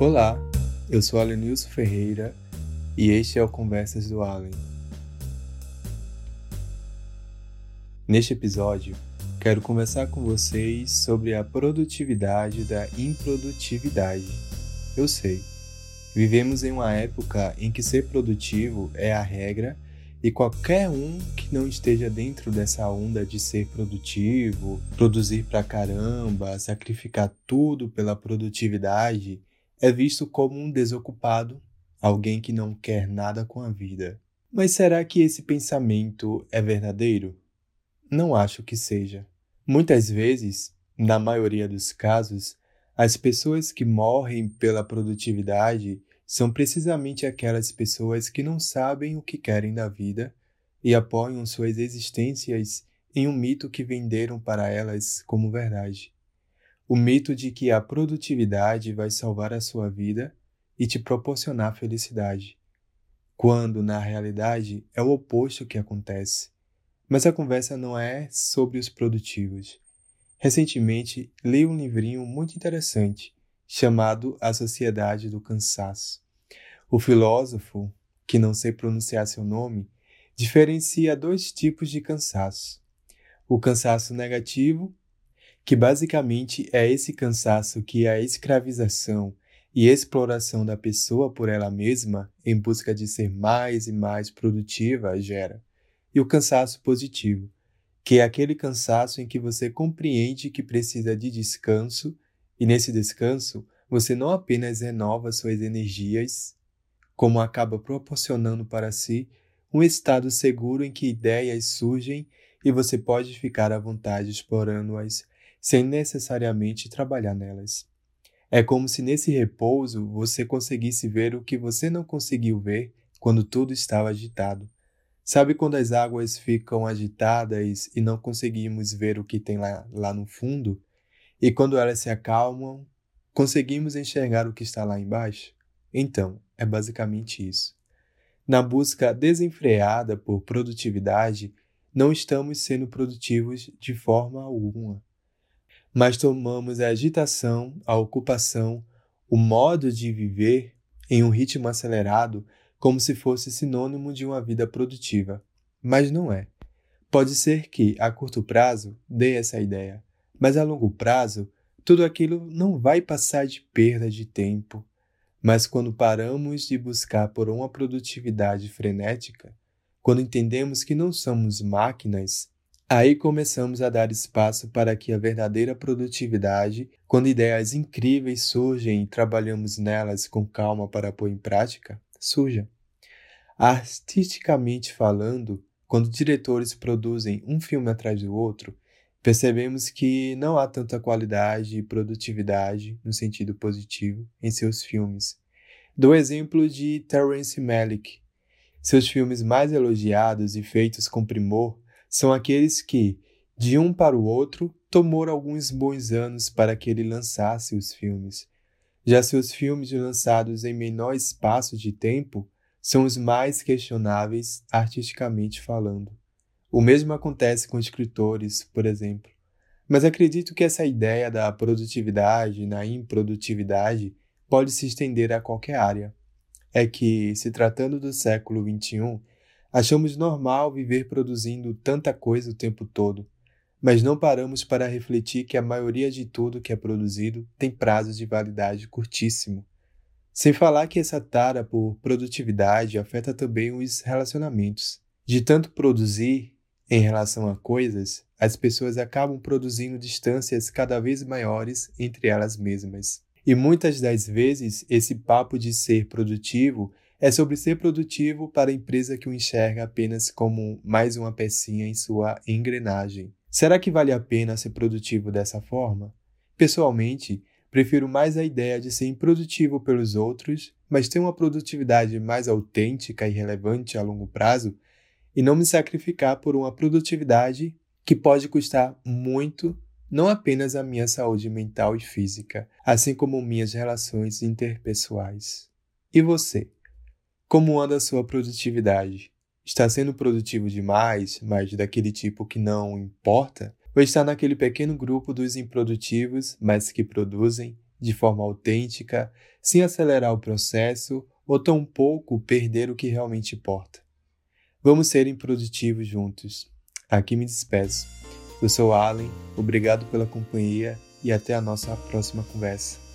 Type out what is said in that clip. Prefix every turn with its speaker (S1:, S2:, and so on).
S1: Olá, eu sou Alenilson Ferreira e este é o Conversas do Allen. Neste episódio, quero conversar com vocês sobre a produtividade da improdutividade. Eu sei, vivemos em uma época em que ser produtivo é a regra e qualquer um que não esteja dentro dessa onda de ser produtivo, produzir pra caramba, sacrificar tudo pela produtividade, é visto como um desocupado, alguém que não quer nada com a vida. Mas será que esse pensamento é verdadeiro? Não acho que seja. Muitas vezes, na maioria dos casos, as pessoas que morrem pela produtividade são precisamente aquelas pessoas que não sabem o que querem da vida e apoiam suas existências em um mito que venderam para elas como verdade. O mito de que a produtividade vai salvar a sua vida e te proporcionar felicidade, quando na realidade é o oposto que acontece. Mas a conversa não é sobre os produtivos. Recentemente li um livrinho muito interessante chamado A Sociedade do Cansaço. O filósofo, que não sei pronunciar seu nome, diferencia dois tipos de cansaço: o cansaço negativo, que basicamente é esse cansaço que a escravização e exploração da pessoa por ela mesma em busca de ser mais e mais produtiva gera, e o cansaço positivo, que é aquele cansaço em que você compreende que precisa de descanso e nesse descanso você não apenas renova suas energias, como acaba proporcionando para si um estado seguro em que ideias surgem e você pode ficar à vontade explorando-as sem necessariamente trabalhar nelas. É como se nesse repouso você conseguisse ver o que você não conseguiu ver quando tudo estava agitado. Sabe quando as águas ficam agitadas e não conseguimos ver o que tem lá, lá no fundo? E quando elas se acalmam, conseguimos enxergar o que está lá embaixo? Então, é basicamente isso. Na busca desenfreada por produtividade, não estamos sendo produtivos de forma alguma. Mas tomamos a agitação, a ocupação, o modo de viver em um ritmo acelerado como se fosse sinônimo de uma vida produtiva. Mas não é. Pode ser que, a curto prazo, dê essa ideia, mas a longo prazo, tudo aquilo não vai passar de perda de tempo. Mas quando paramos de buscar por uma produtividade frenética, quando entendemos que não somos máquinas, aí começamos a dar espaço para que a verdadeira produtividade, quando ideias incríveis surgem e trabalhamos nelas com calma para pôr em prática, surja. Artisticamente falando, quando diretores produzem um filme atrás do outro, percebemos que não há tanta qualidade e produtividade, no sentido positivo, em seus filmes. Dou exemplo de Terence Malick. Seus filmes mais elogiados e feitos com primor são aqueles que, de um para o outro, tomou alguns bons anos para que ele lançasse os filmes. Já seus filmes lançados em menor espaço de tempo são os mais questionáveis artisticamente falando. O mesmo acontece com escritores, por exemplo. Mas acredito que essa ideia da produtividade na improdutividade pode se estender a qualquer área. É que, se tratando do século XXI, achamos normal viver produzindo tanta coisa o tempo todo, mas não paramos para refletir que a maioria de tudo que é produzido tem prazos de validade curtíssimo. Sem falar que essa tara por produtividade afeta também os relacionamentos. De tanto produzir em relação a coisas, as pessoas acabam produzindo distâncias cada vez maiores entre elas mesmas. E muitas das vezes esse papo de ser produtivo é sobre ser produtivo para a empresa que o enxerga apenas como mais uma pecinha em sua engrenagem. Será que vale a pena ser produtivo dessa forma? Pessoalmente, prefiro mais a ideia de ser improdutivo pelos outros, mas ter uma produtividade mais autêntica e relevante a longo prazo e não me sacrificar por uma produtividade que pode custar muito não apenas a minha saúde mental e física, assim como minhas relações interpessoais. E você? Como anda a sua produtividade? Está sendo produtivo demais, mas daquele tipo que não importa? Ou está naquele pequeno grupo dos improdutivos, mas que produzem, de forma autêntica, sem acelerar o processo ou tampouco perder o que realmente importa. Vamos ser improdutivos juntos. Aqui me despeço. Eu sou Allen, obrigado pela companhia e até a nossa próxima conversa.